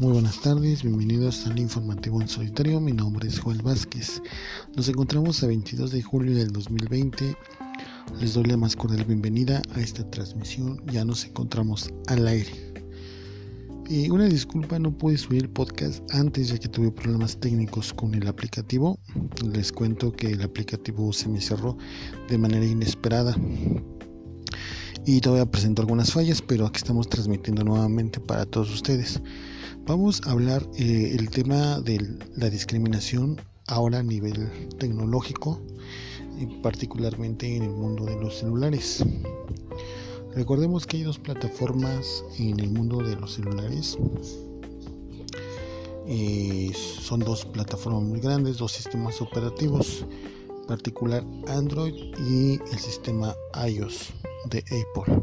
Muy buenas tardes, bienvenidos al informativo en solitario. Mi nombre es Joel Vázquez. Nos encontramos a 22 de julio del 2020. Les doy la más cordial bienvenida a esta transmisión. Ya nos encontramos al aire. Y una disculpa, no pude subir el podcast antes ya que tuve problemas técnicos con el aplicativo. Les cuento que el aplicativo se me cerró de manera inesperada y todavía presentó algunas fallas, pero aquí estamos transmitiendo nuevamente para todos ustedes. Vamos a hablar eh, el tema de la discriminación ahora a nivel tecnológico, y particularmente en el mundo de los celulares. Recordemos que hay dos plataformas en el mundo de los celulares. Eh, son dos plataformas muy grandes, dos sistemas operativos, particular Android y el sistema iOS de Apple.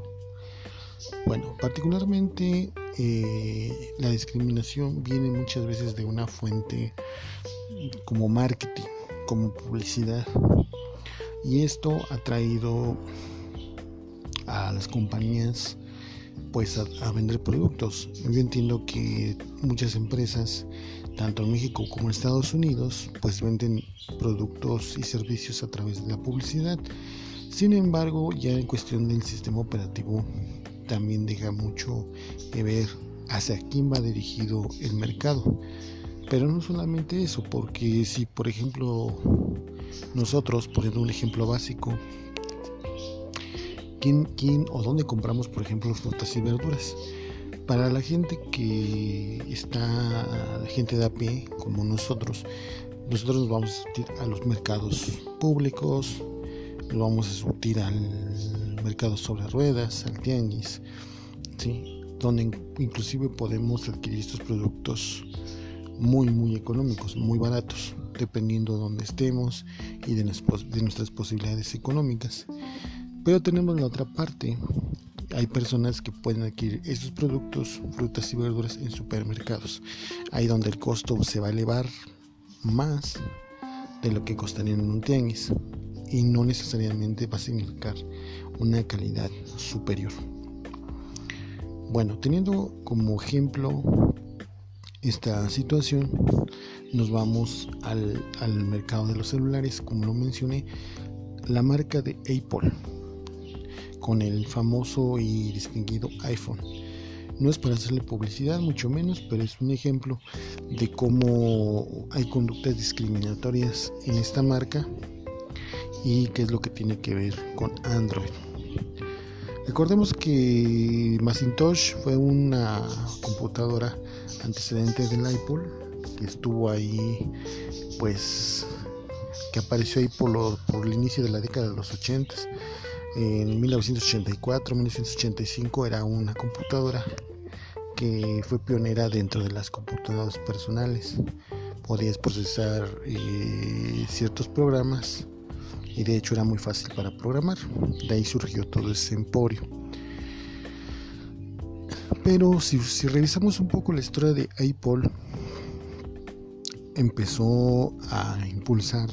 Bueno, particularmente eh, la discriminación viene muchas veces de una fuente como marketing, como publicidad. Y esto ha traído a las compañías pues a, vender productos. Yo entiendo que muchas empresas, tanto en México como en Estados Unidos, pues venden productos y servicios a través de la publicidad. Sin embargo, ya en cuestión del sistema operativo también deja mucho que ver hacia quién va dirigido el mercado. Pero no solamente eso, porque si por ejemplo nosotros, poniendo un ejemplo básico, ¿quién, quién o dónde compramos por ejemplo frutas y verduras? Para la gente que está, gente de a pie, como nosotros, nosotros nos vamos a a los mercados públicos, nos vamos a surtir al mercado sobre ruedas, al tianguis, ¿sí? donde inclusive podemos adquirir estos productos muy muy económicos, muy baratos, dependiendo de dónde estemos y de, de nuestras posibilidades económicas. Pero tenemos la otra parte, hay personas que pueden adquirir estos productos, frutas y verduras en supermercados, ahí donde el costo se va a elevar más de lo que costaría en un tianguis y no necesariamente va a significar una calidad superior. Bueno, teniendo como ejemplo esta situación, nos vamos al, al, mercado de los celulares, como lo mencioné, la marca de Apple, con el famoso y distinguido iPhone. No es para hacerle publicidad, mucho menos, pero es un ejemplo de cómo hay conductas discriminatorias en esta marca y qué es lo que tiene que ver con Android. Recordemos que Macintosh fue una computadora antecedente del Apple que estuvo ahí, pues, que apareció ahí por, por el inicio de la década de los 80. En 1984-1985 era una computadora que fue pionera dentro de las computadoras personales. Podías procesar eh, ciertos programas y de hecho era muy fácil para programar. De ahí surgió todo ese emporio. Pero si, revisamos un poco la historia de Apple, empezó a impulsar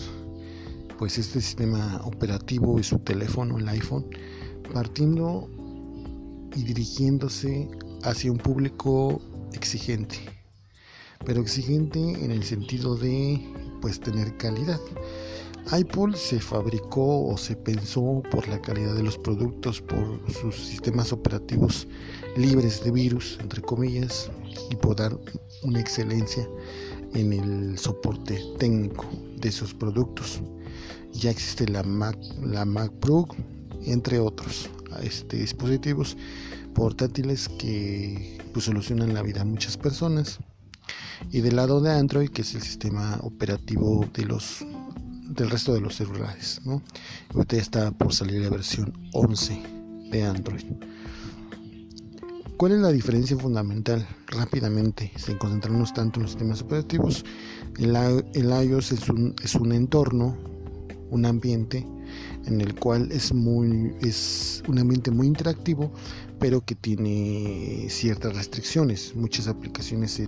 pues este sistema operativo y su teléfono, el iPhone, partiendo y dirigiéndose hacia un público exigente, pero exigente en el sentido de pues tener calidad. Apple se fabricó o se pensó por la calidad de los productos, por sus sistemas operativos libres de virus, entre comillas, y por dar una excelencia en el soporte técnico de sus productos. Ya existe la Mac, la MacBook, entre otros este, dispositivos portátiles que pues, solucionan la vida a muchas personas. Y del lado de Android, que es el sistema operativo de los del resto de los celulares. ¿no? Ahorita ya está por salir la versión 11 de Android. ¿Cuál es la diferencia fundamental? Rápidamente, sin concentrarnos tanto en los sistemas operativos, el, el iOS es un, es un entorno, un ambiente en el cual es muy es un ambiente muy interactivo pero que tiene ciertas restricciones muchas aplicaciones se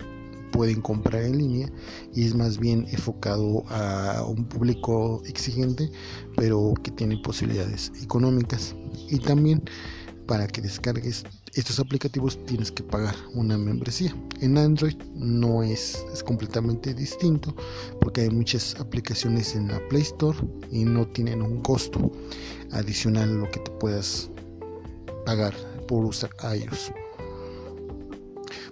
pueden comprar en línea y es más bien enfocado a un público exigente pero que tiene posibilidades económicas y también para que descargues estos aplicativos tienes que pagar una membresía. En Android no es, es completamente distinto porque hay muchas aplicaciones en la Play Store y no tienen un costo adicional lo que te puedas pagar por usar iOS.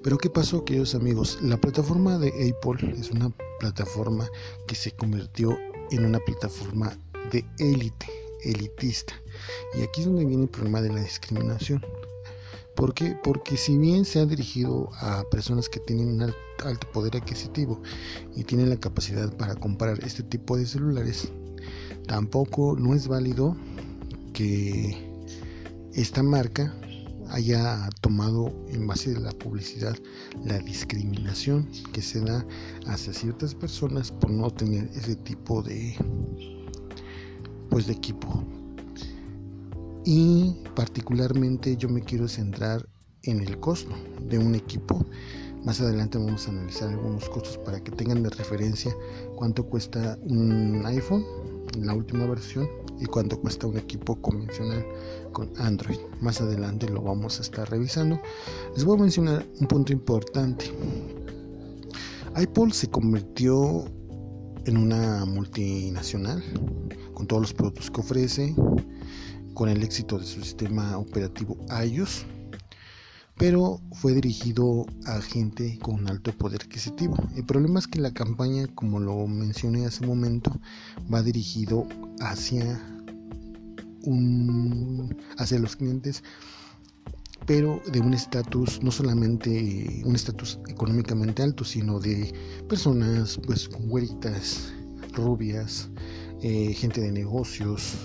Pero ¿qué pasó, queridos amigos? La plataforma de Apple es una plataforma que se convirtió en una plataforma de élite, elitista. Y aquí es donde viene el problema de la discriminación. ¿Por qué? Porque si bien se ha dirigido a personas que tienen un alto poder adquisitivo y tienen la capacidad para comprar este tipo de celulares, tampoco no es válido que esta marca haya tomado en base de la publicidad la discriminación que se da hacia ciertas personas por no tener ese tipo de pues de equipo y particularmente yo me quiero centrar en el costo de un equipo. Más adelante vamos a analizar algunos costos para que tengan de referencia cuánto cuesta un iPhone, la última versión, y cuánto cuesta un equipo convencional con Android. Más adelante lo vamos a estar revisando. Les voy a mencionar un punto importante. Apple se convirtió en una multinacional con todos los productos que ofrece, con el éxito de su sistema operativo iOS, pero fue dirigido a gente con alto poder adquisitivo. El problema es que la campaña, como lo mencioné hace un momento, va dirigido hacia un, hacia los clientes pero de un estatus no solamente un estatus económicamente alto sino de personas pues güeritas rubias eh, gente de negocios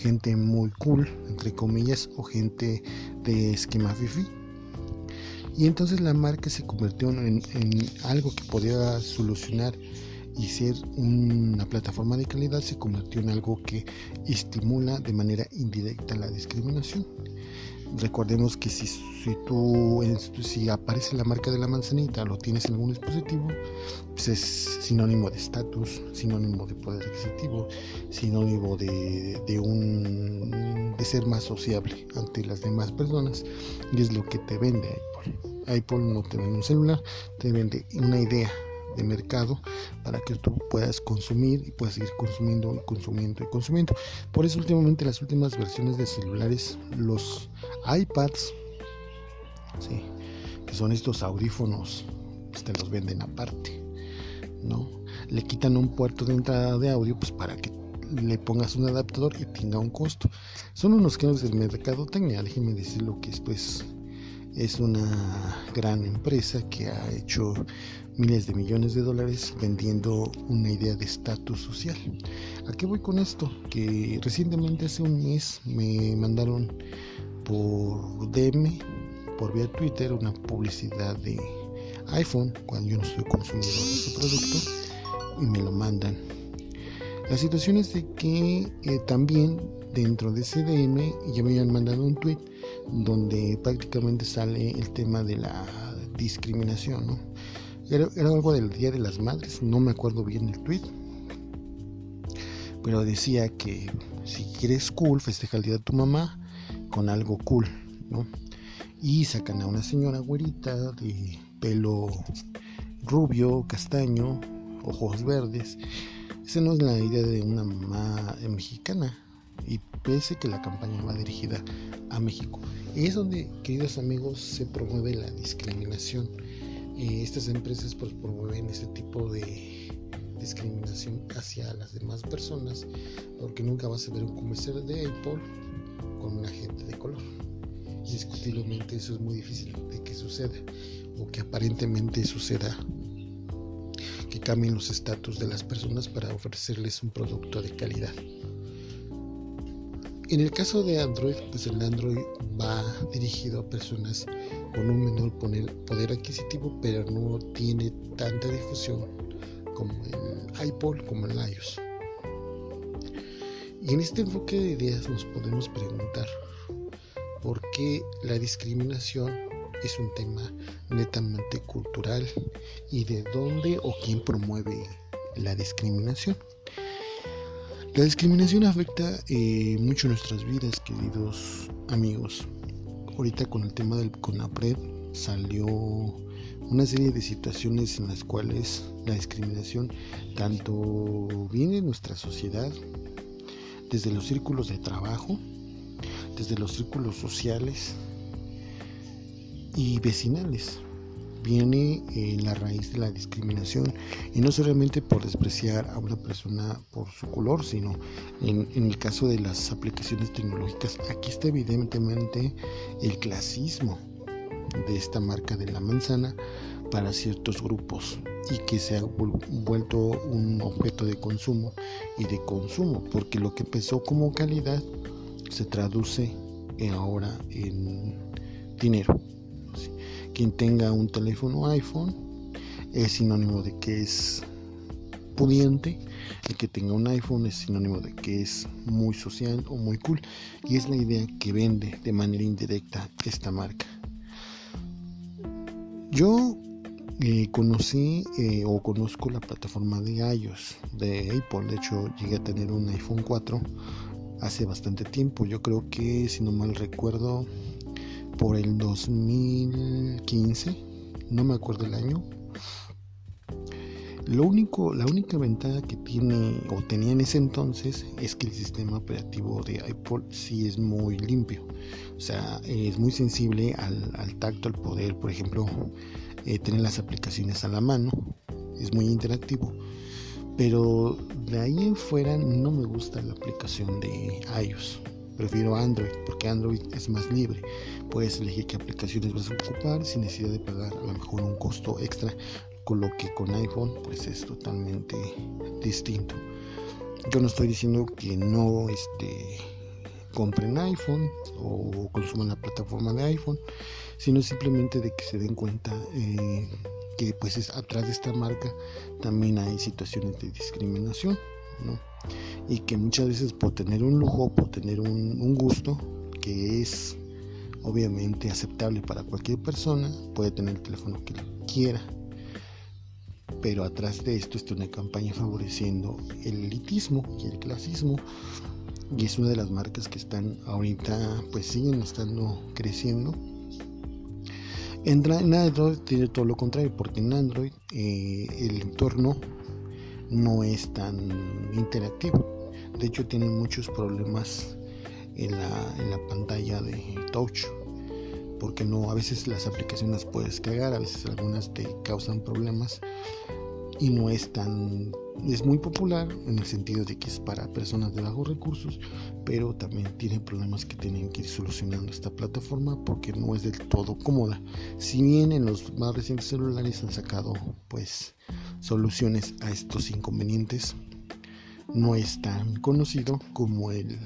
gente muy cool, entre comillas, o gente de esquema fifi. Y entonces la marca se convirtió en, algo que podía solucionar y ser una plataforma de calidad, se convirtió en algo que estimula de manera indirecta la discriminación. Recordemos que si, si tú si aparece la marca de la manzanita, lo tienes en algún dispositivo, pues es sinónimo de estatus, sinónimo de poder adquisitivo, sinónimo de, de, un de ser más sociable ante las demás personas y es lo que te vende Apple. Apple no te vende un celular, te vende una idea de mercado para que tú puedas consumir y puedas seguir consumiendo y consumiendo y consumiendo. Por eso últimamente las últimas versiones de celulares, los iPads, que son estos audífonos, pues te los venden aparte, ¿no? Le quitan un puerto de entrada de audio pues para que le pongas un adaptador y tenga un costo. Son unos creos del mercado técnico, déjenme decirlo que después es una gran empresa que ha hecho miles de millones de dólares vendiendo una idea de estatus social. ¿A qué voy con esto? Que recientemente hace un mes me mandaron por DM, por vía Twitter, una publicidad de iPhone cuando yo no soy consumidor de ese producto y me lo mandan. La situación es de que eh, también dentro de ese DM ya me habían mandado un tweet donde prácticamente sale el tema de la discriminación. Era, algo del Día de las Madres, no me acuerdo bien el tweet. Pero decía que si quieres cool, festeja el día de tu mamá con algo cool, ¿no? Y sacan a una señora güerita de pelo rubio, castaño, ojos verdes. Esa no es la idea de una mamá mexicana. Y pese que la campaña va dirigida a México. Y es donde, queridos amigos, se promueve la discriminación. Estas empresas pues promueven ese tipo de discriminación hacia las demás personas porque nunca vas a ver un comercial de Apple con una gente de color. Indiscutiblemente eso es muy difícil de que suceda o que aparentemente suceda que cambien los estatus de las personas para ofrecerles un producto de calidad en el caso de Android pues el Android va dirigido a personas con un menor poder adquisitivo, pero no tiene tanta difusión como el iPod, como el iOS. Y en este enfoque de ideas nos podemos preguntar por qué la discriminación es un tema netamente cultural y de dónde o quién promueve la discriminación. La discriminación afecta eh, mucho nuestras vidas, queridos amigos ahorita con el tema del CONAPRED salió una serie de situaciones en las cuales la discriminación tanto viene en nuestra sociedad, desde los círculos de trabajo, desde los círculos sociales y vecinales. Viene en la raíz de la discriminación y no solamente por despreciar a una persona por su color, sino en, en el caso de las aplicaciones tecnológicas, aquí está evidentemente el clasismo de esta marca de la manzana para ciertos grupos y que se ha vuelto un objeto de consumo y de consumo porque lo que empezó como calidad se traduce ahora en dinero quien tenga un teléfono iPhone es sinónimo de que es pudiente el que tenga un iPhone es sinónimo de que es muy social o muy cool y es la idea que vende de manera indirecta esta marca yo eh, conocí eh, o conozco la plataforma de iOS de Apple. De hecho, llegué a tener un iPhone 4 hace bastante tiempo. Yo creo que, si no mal recuerdo, por el 2015, no me acuerdo el año. Lo único, la única ventaja que tiene o tenía en ese entonces es que el sistema operativo de Apple sí es muy limpio. O sea, es muy sensible al, tacto, al poder, por ejemplo, eh, tener las aplicaciones a la mano. Es muy interactivo. Pero de ahí en fuera no me gusta la aplicación de iOS. Prefiero Android porque Android es más libre. Puedes elegir qué aplicaciones vas a ocupar sin necesidad de pagar a lo mejor un costo extra. Con lo que con iPhone pues es totalmente distinto. Yo no estoy diciendo que no este, compren iPhone o consuman la plataforma de iPhone, sino simplemente de que se den cuenta eh, que pues es, atrás de esta marca también hay situaciones de discriminación, Y que muchas veces por tener un lujo, por tener un, gusto, que es obviamente aceptable para cualquier persona, puede tener el teléfono que quiera. Pero atrás de esto está una campaña favoreciendo el elitismo y el clasismo y es una de las marcas que están ahorita pues siguen estando creciendo en, Android tiene todo lo contrario porque en Android eh, el entorno no es tan interactivo. De hecho tiene muchos problemas en la, en la pantalla de touch porque no a veces las aplicaciones puedes cargar a veces algunas te causan problemas y no es tan es muy popular en el sentido de que es para personas de bajos recursos pero también tiene problemas que tienen que ir solucionando esta plataforma porque no es del todo cómoda. Si bien en los más recientes celulares han sacado pues soluciones a estos inconvenientes no es tan conocido como el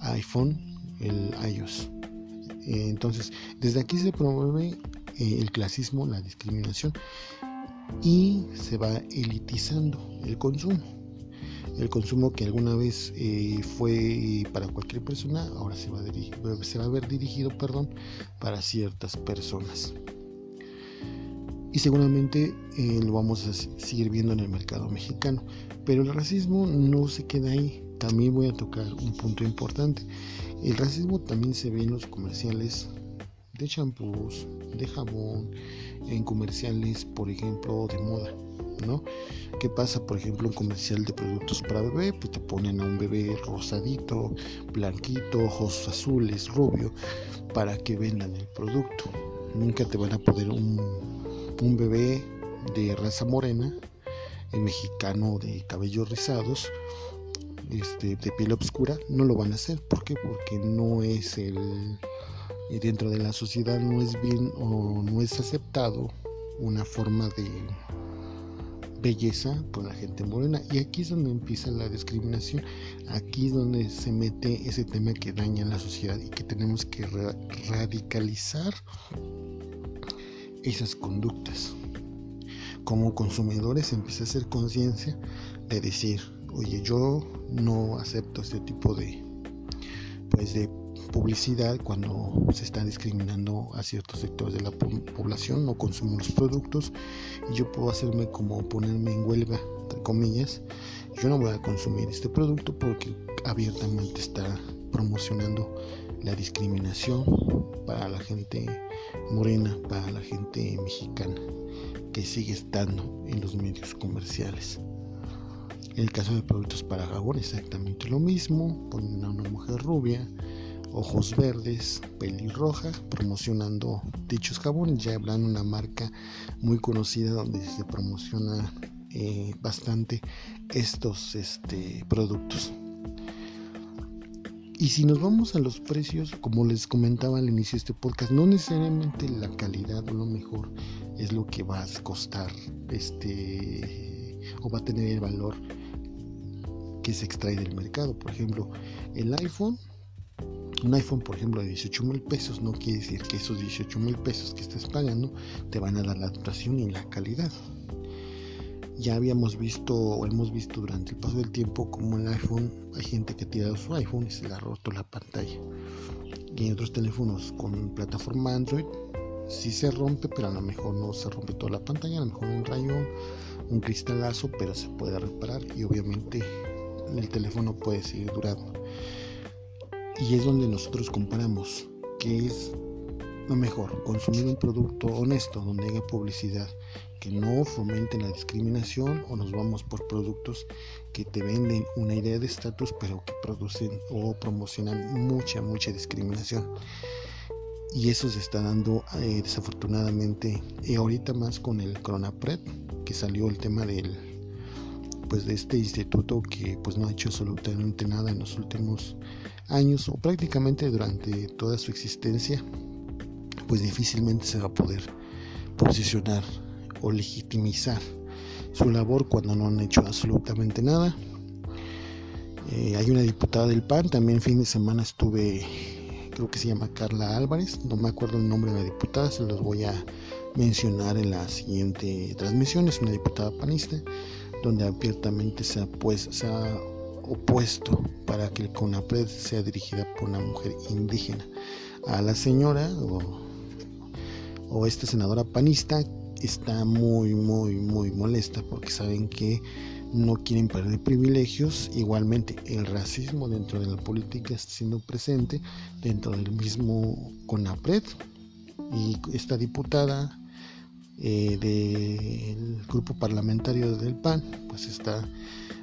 iPhone el iOS. Entonces desde aquí se promueve eh, el clasismo la discriminación y se va elitizando el consumo. El consumo que alguna vez eh, fue para cualquier persona, ahora se va, a va a ver dirigido perdón, para ciertas personas. Y seguramente eh, lo vamos a seguir viendo en el mercado mexicano. Pero el racismo no se queda ahí. También voy a tocar un punto importante. El racismo también se ve en los comerciales de champús, de jabón, en comerciales, por ejemplo, de moda, ¿no? ¿Qué pasa, por ejemplo, en comercial de productos para bebé? Pues te ponen a un bebé rosadito, blanquito, ojos azules, rubio, para que vendan el producto. Nunca te van a poner un, un bebé de raza morena, el mexicano de cabellos rizados, este, de piel oscura, no lo van a hacer. ¿Por qué? Porque no es el dentro de la sociedad no es bien o no es aceptado una forma de belleza por la gente morena. Y aquí es donde empieza la discriminación aquí es donde se mete ese tema que daña la sociedad y que tenemos que radicalizar esas conductas. Como consumidores empieza a hacer conciencia de decir oye yo no acepto este tipo de pues de publicidad cuando se está discriminando a ciertos sectores de la población, no consumo los productos y yo puedo hacerme como ponerme en huelga, entre comillas, yo no voy a consumir este producto porque abiertamente está promocionando la discriminación para la gente morena, para la gente mexicana, que sigue estando en los medios comerciales. En el caso de productos para jabón, exactamente lo mismo, ponen a una mujer rubia, ojos verdes, pelirroja, promocionando dichos jabones. Ya hablan una marca muy conocida donde se promociona eh, bastante estos este, productos. Y si nos vamos a los precios, como les comentaba al inicio de este podcast, no necesariamente la calidad o lo mejor es lo que va a costar este o va a tener el valor que se extrae del mercado. Por ejemplo, el iPhone, un iPhone por ejemplo de 18 mil pesos, no quiere decir que esos 18 mil pesos que estés pagando te van a dar la duración y la calidad. Ya habíamos visto o hemos visto durante el paso del tiempo como el iPhone hay gente que ha tirado su iPhone y se le ha roto la pantalla. Y en otros teléfonos con plataforma Android sí se rompe pero a lo mejor no se rompe toda la pantalla a lo mejor un rayón un cristalazo pero se puede reparar y obviamente el teléfono puede seguir durando y es donde nosotros comparamos que es lo mejor consumir un producto honesto donde haya publicidad que no fomenten la discriminación o nos vamos por productos que te venden una idea de estatus pero que producen o promocionan mucha, mucha discriminación. Y eso se está dando eh, desafortunadamente y ahorita más con el Cronapred que salió el tema del pues de este instituto que pues no ha hecho absolutamente nada en los últimos años o prácticamente durante toda su existencia pues difícilmente se va a poder posicionar o legitimizar su labor cuando no han hecho absolutamente nada. Eh, hay una diputada del PAN, también fin de semana estuve, creo que se llama Carla Álvarez, no me acuerdo el nombre de la diputada, se los voy a mencionar en la siguiente transmisión, es una diputada panista, donde abiertamente se ha, pues, se ha opuesto para que el CONAPRED sea dirigida por una mujer indígena. A la señora o, o esta senadora panista está muy, muy, muy molesta porque saben que no quieren perder privilegios. Igualmente, el racismo dentro de la política está siendo presente dentro del mismo CONAPRED. Y esta diputada eh, del grupo parlamentario del PAN, pues está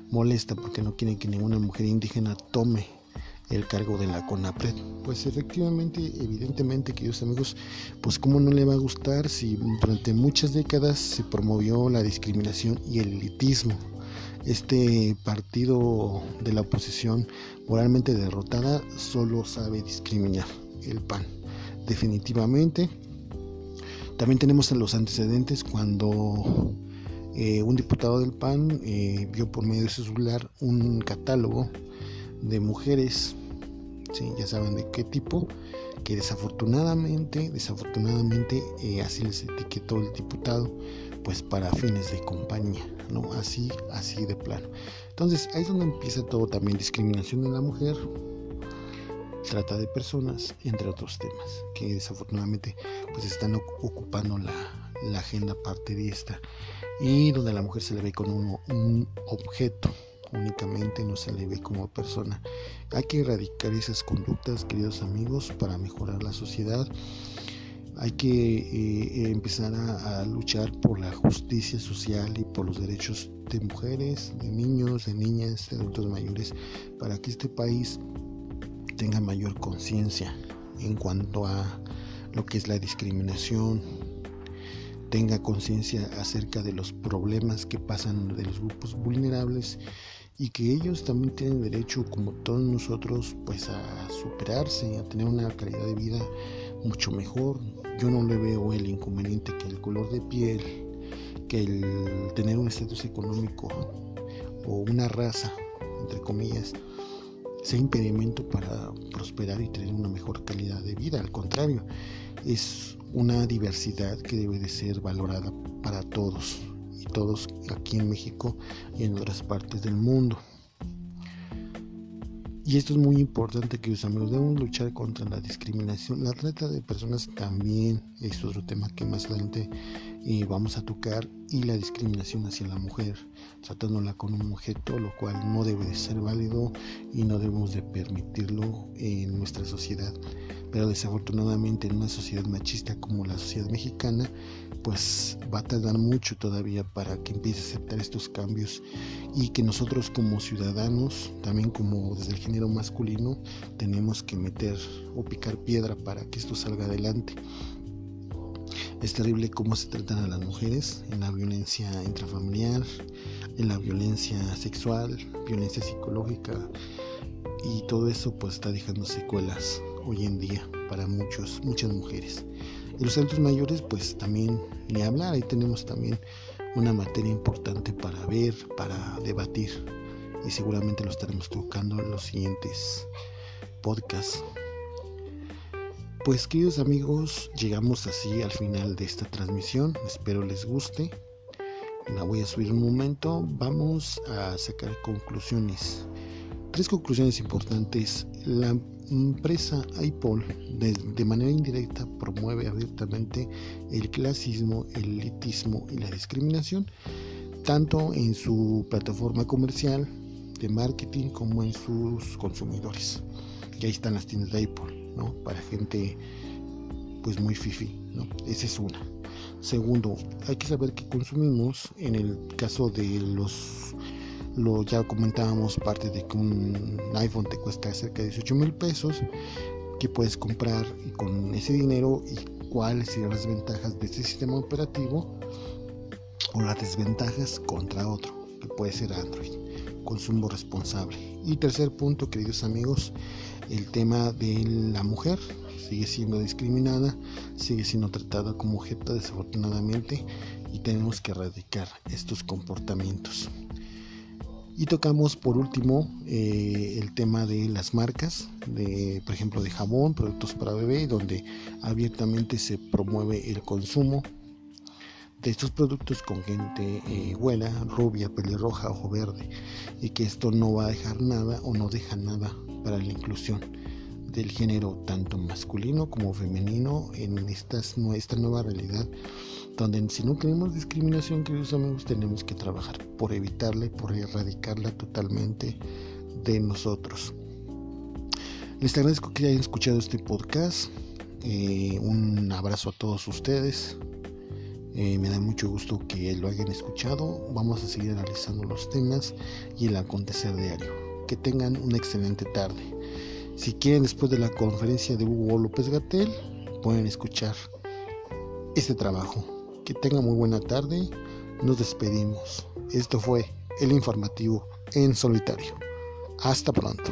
molesta porque no quieren que ninguna mujer indígena tome el cargo de la CONAPRED. Pues efectivamente, evidentemente, queridos amigos, pues cómo no le va a gustar si durante muchas décadas se promovió la discriminación y el elitismo. Este partido de la oposición moralmente derrotada solo sabe discriminar el PAN. Definitivamente. También tenemos los antecedentes cuando eh, un diputado del PAN eh, vio por medio de su celular un catálogo de mujeres, ¿sí? ya saben de qué tipo, que desafortunadamente, desafortunadamente eh, así les etiquetó el diputado, pues para fines de compañía, ¿no? Así, así de plano. Entonces ahí es donde empieza todo también discriminación de la mujer, trata de personas, entre otros temas, que desafortunadamente pues están ocupando la, la agenda partidista y donde la mujer se le ve con un objeto únicamente no se le ve como persona. Hay que erradicar esas conductas, queridos amigos, para mejorar la sociedad. Hay que eh, empezar a, luchar por la justicia social y por los derechos de mujeres, de niños, de niñas, de adultos mayores, para que este país tenga mayor conciencia en cuanto a lo que es la discriminación, tenga conciencia acerca de los problemas que pasan de los grupos vulnerables y que ellos también tienen derecho, como todos nosotros, pues a superarse, a tener una calidad de vida mucho mejor. Yo no le veo el inconveniente que el color de piel, que el tener un estatus económico o una raza, entre comillas, sea impedimento para prosperar y tener una mejor calidad de vida. Al contrario, es una diversidad que debe de ser valorada para todos todos aquí en México y en otras partes del mundo. Y esto es muy importante, que amigos. Debemos luchar contra la discriminación. La trata de personas también es otro tema que más adelante eh, vamos a tocar. Y la discriminación hacia la mujer, tratándola con un objeto, lo cual no debe de ser válido y no debemos de permitirlo en nuestra sociedad. Pero desafortunadamente en una sociedad machista como la sociedad mexicana, pues va a tardar mucho todavía para que empiece a aceptar estos cambios y que nosotros como ciudadanos, también como desde el género masculino, tenemos que meter o picar piedra para que esto salga adelante. Es terrible cómo se tratan a las mujeres en la violencia intrafamiliar, en la violencia sexual, violencia psicológica y todo eso pues está dejando secuelas hoy en día para muchos, muchas mujeres. Y los adultos mayores, pues también ni hablar, ahí tenemos también una materia importante para ver, para debatir. Y seguramente lo estaremos tocando en los siguientes podcasts. Pues queridos amigos, llegamos así al final de esta transmisión. Espero les guste. La voy a subir un momento. Vamos a sacar conclusiones. Tres conclusiones importantes. La empresa Apple de, manera indirecta promueve abiertamente el clasismo, el elitismo y la discriminación, tanto en su plataforma comercial de marketing como en sus consumidores. Y ahí están las tiendas de Apple, ¿no? Para gente pues muy fifi, ¿no? Esa es una. Segundo, hay que saber que consumimos en el caso de los lo ya comentábamos parte de que un iPhone te cuesta cerca de 18 mil pesos que puedes comprar con ese dinero y cuáles serían las ventajas de este sistema operativo o las desventajas contra otro que puede ser Android consumo responsable y tercer punto queridos amigos el tema de la mujer sigue siendo discriminada sigue siendo tratada como objeto desafortunadamente y tenemos que erradicar estos comportamientos. Y tocamos por último eh, el tema de las marcas, de, por ejemplo de jabón, productos para bebé, donde abiertamente se promueve el consumo de estos productos con gente eh, buena, rubia, pelirroja, ojo verde, y que esto no va a dejar nada o no deja nada para la inclusión del género tanto masculino como femenino en estas, esta nueva realidad donde si no queremos discriminación, queridos amigos, tenemos que trabajar por evitarla y por erradicarla totalmente de nosotros. Les agradezco que hayan escuchado este podcast. Eh, un abrazo a todos ustedes. Eh, me da mucho gusto que lo hayan escuchado. Vamos a seguir analizando los temas y el acontecer diario. Que tengan una excelente tarde. Si quieren, después de la conferencia de Hugo López Gatel, pueden escuchar este trabajo. Que tenga muy buena tarde. Nos despedimos. Esto fue el informativo en solitario. Hasta pronto.